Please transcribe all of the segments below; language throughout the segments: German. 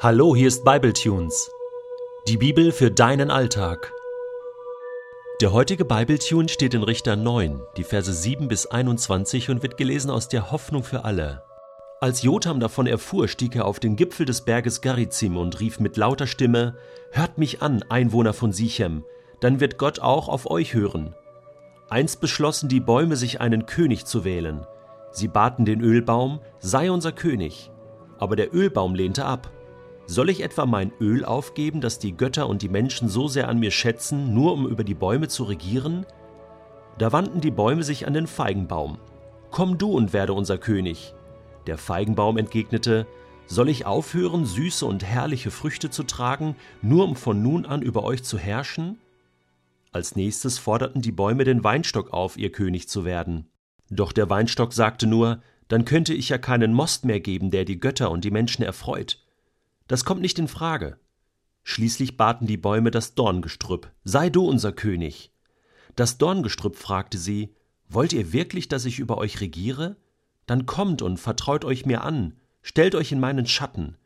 Hallo, hier ist Bibletunes. Die Bibel für deinen Alltag. Der heutige Bibletune steht in Richter 9, die Verse 7 bis 21 und wird gelesen aus der Hoffnung für alle. Als Jotam davon erfuhr, stieg er auf den Gipfel des Berges Garizim und rief mit lauter Stimme: Hört mich an, Einwohner von Sichem, dann wird Gott auch auf euch hören. Einst beschlossen die Bäume, sich einen König zu wählen. Sie baten den Ölbaum, sei unser König. Aber der Ölbaum lehnte ab. Soll ich etwa mein Öl aufgeben, das die Götter und die Menschen so sehr an mir schätzen, nur um über die Bäume zu regieren? Da wandten die Bäume sich an den Feigenbaum. Komm du und werde unser König. Der Feigenbaum entgegnete, Soll ich aufhören, süße und herrliche Früchte zu tragen, nur um von nun an über euch zu herrschen? Als nächstes forderten die Bäume den Weinstock auf, ihr König zu werden. Doch der Weinstock sagte nur, dann könnte ich ja keinen Most mehr geben, der die Götter und die Menschen erfreut. Das kommt nicht in Frage. Schließlich baten die Bäume das Dorngestrüpp, sei du unser König. Das Dorngestrüpp fragte sie, Wollt ihr wirklich, dass ich über euch regiere? Dann kommt und vertraut euch mir an, stellt euch in meinen Schatten,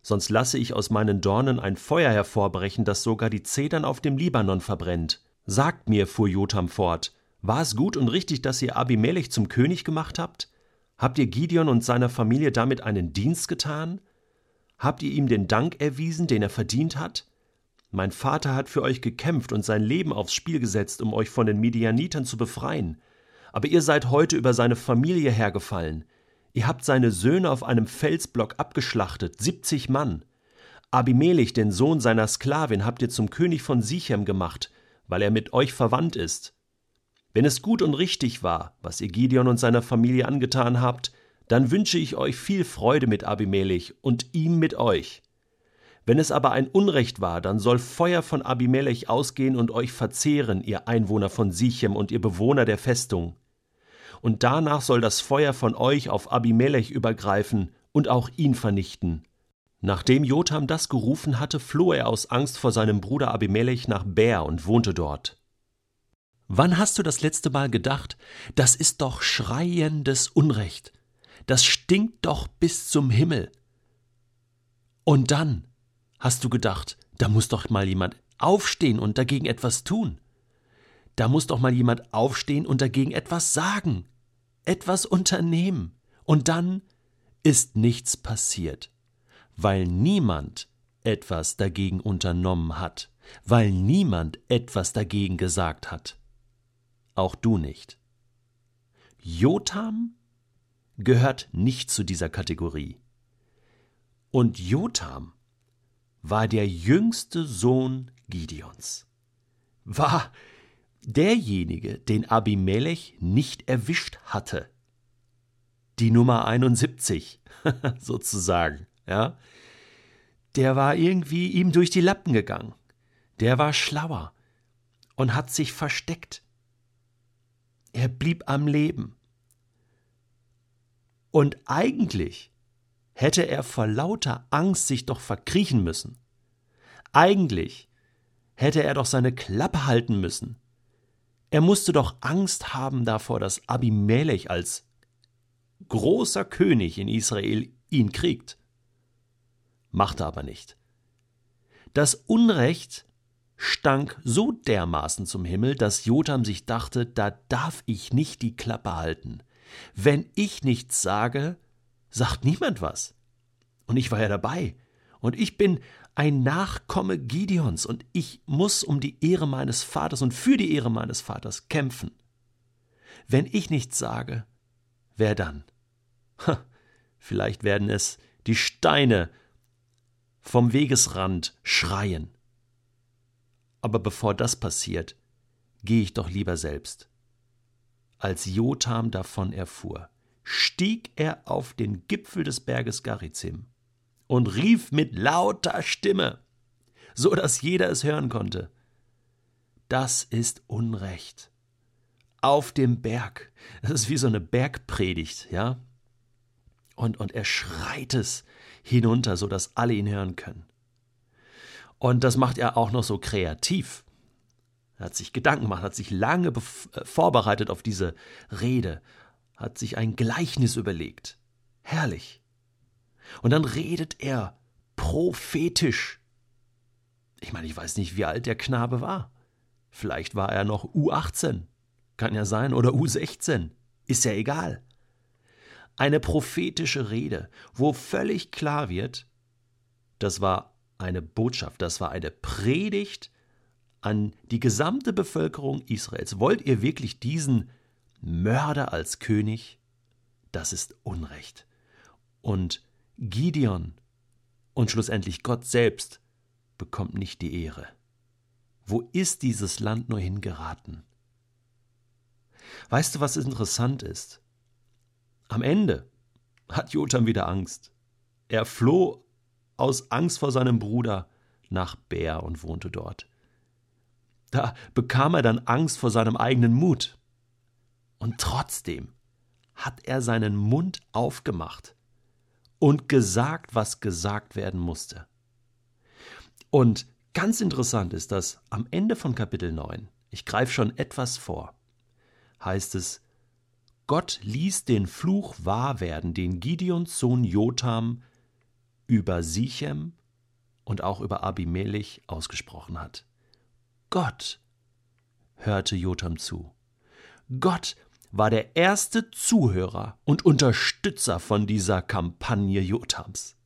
sonst lasse ich aus meinen Dornen ein Feuer hervorbrechen, das sogar die Zedern auf dem Libanon verbrennt. Sagt mir, fuhr Jotam fort, war es gut und richtig, dass ihr Abimelech zum König gemacht habt? Habt ihr Gideon und seiner Familie damit einen Dienst getan? Habt ihr ihm den Dank erwiesen, den er verdient hat? Mein Vater hat für euch gekämpft und sein Leben aufs Spiel gesetzt, um euch von den Midianitern zu befreien. Aber ihr seid heute über seine Familie hergefallen. Ihr habt seine Söhne auf einem Felsblock abgeschlachtet, siebzig Mann. Abimelech, den Sohn seiner Sklavin, habt ihr zum König von Sichem gemacht, weil er mit euch verwandt ist. Wenn es gut und richtig war, was ihr Gideon und seiner Familie angetan habt, dann wünsche ich euch viel Freude mit Abimelech und ihm mit euch. Wenn es aber ein Unrecht war, dann soll Feuer von Abimelech ausgehen und euch verzehren, ihr Einwohner von Sichem und ihr Bewohner der Festung. Und danach soll das Feuer von euch auf Abimelech übergreifen und auch ihn vernichten. Nachdem Jotam das gerufen hatte, floh er aus Angst vor seinem Bruder Abimelech nach Bär und wohnte dort. Wann hast du das letzte Mal gedacht, das ist doch schreiendes Unrecht? Das stinkt doch bis zum Himmel. Und dann hast du gedacht, da muss doch mal jemand aufstehen und dagegen etwas tun. Da muss doch mal jemand aufstehen und dagegen etwas sagen, etwas unternehmen. Und dann ist nichts passiert, weil niemand etwas dagegen unternommen hat, weil niemand etwas dagegen gesagt hat. Auch du nicht. Jotam gehört nicht zu dieser Kategorie. Und Jotam war der jüngste Sohn Gideons, war derjenige, den Abimelech nicht erwischt hatte. Die Nummer 71, sozusagen, ja. Der war irgendwie ihm durch die Lappen gegangen. Der war schlauer und hat sich versteckt. Er blieb am Leben. Und eigentlich hätte er vor lauter Angst sich doch verkriechen müssen. Eigentlich hätte er doch seine Klappe halten müssen. Er musste doch Angst haben davor, dass Abimelech als großer König in Israel ihn kriegt. Machte aber nicht. Das Unrecht stank so dermaßen zum Himmel, dass Jotam sich dachte, da darf ich nicht die Klappe halten. Wenn ich nichts sage, sagt niemand was. Und ich war ja dabei. Und ich bin ein Nachkomme Gideons und ich muss um die Ehre meines Vaters und für die Ehre meines Vaters kämpfen. Wenn ich nichts sage, wer dann? Ha, vielleicht werden es die Steine vom Wegesrand schreien. Aber bevor das passiert, gehe ich doch lieber selbst. Als Jotam davon erfuhr, stieg er auf den Gipfel des Berges Garizim und rief mit lauter Stimme, so dass jeder es hören konnte: Das ist Unrecht. Auf dem Berg. Das ist wie so eine Bergpredigt, ja? Und, und er schreit es hinunter, so dass alle ihn hören können. Und das macht er auch noch so kreativ. Hat sich Gedanken gemacht, hat sich lange äh, vorbereitet auf diese Rede, hat sich ein Gleichnis überlegt. Herrlich. Und dann redet er prophetisch. Ich meine, ich weiß nicht, wie alt der Knabe war. Vielleicht war er noch U18. Kann ja sein. Oder U16. Ist ja egal. Eine prophetische Rede, wo völlig klar wird, das war eine Botschaft, das war eine Predigt an die gesamte Bevölkerung Israels. Wollt ihr wirklich diesen Mörder als König? Das ist Unrecht. Und Gideon und schlussendlich Gott selbst bekommt nicht die Ehre. Wo ist dieses Land nur hingeraten? Weißt du, was interessant ist? Am Ende hat Jotham wieder Angst. Er floh aus Angst vor seinem Bruder nach Bär und wohnte dort. Da bekam er dann Angst vor seinem eigenen Mut. Und trotzdem hat er seinen Mund aufgemacht und gesagt, was gesagt werden musste. Und ganz interessant ist, dass am Ende von Kapitel 9, ich greife schon etwas vor, heißt es, Gott ließ den Fluch wahr werden, den Gideons Sohn Jotham über Sichem und auch über Abimelech ausgesprochen hat. Gott hörte Jotham zu. Gott war der erste Zuhörer und Unterstützer von dieser Kampagne Jothams.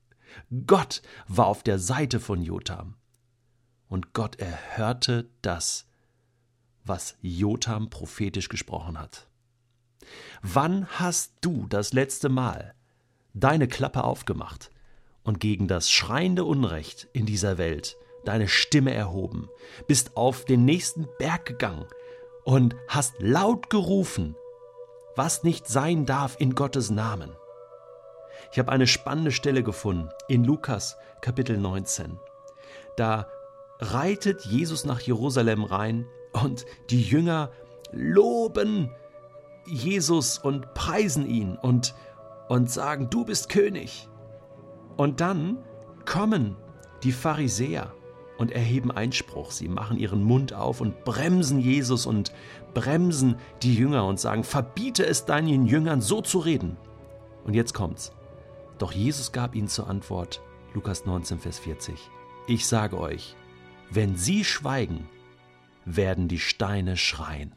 Gott war auf der Seite von Jotham. Und Gott erhörte das, was Jotham prophetisch gesprochen hat. Wann hast du das letzte Mal deine Klappe aufgemacht und gegen das schreiende Unrecht in dieser Welt deine Stimme erhoben, bist auf den nächsten Berg gegangen und hast laut gerufen, was nicht sein darf in Gottes Namen. Ich habe eine spannende Stelle gefunden in Lukas Kapitel 19. Da reitet Jesus nach Jerusalem rein und die Jünger loben Jesus und preisen ihn und, und sagen, du bist König. Und dann kommen die Pharisäer und erheben Einspruch. Sie machen ihren Mund auf und bremsen Jesus und bremsen die Jünger und sagen, verbiete es deinen Jüngern so zu reden. Und jetzt kommt's. Doch Jesus gab ihnen zur Antwort, Lukas 19, Vers 40, ich sage euch, wenn sie schweigen, werden die Steine schreien.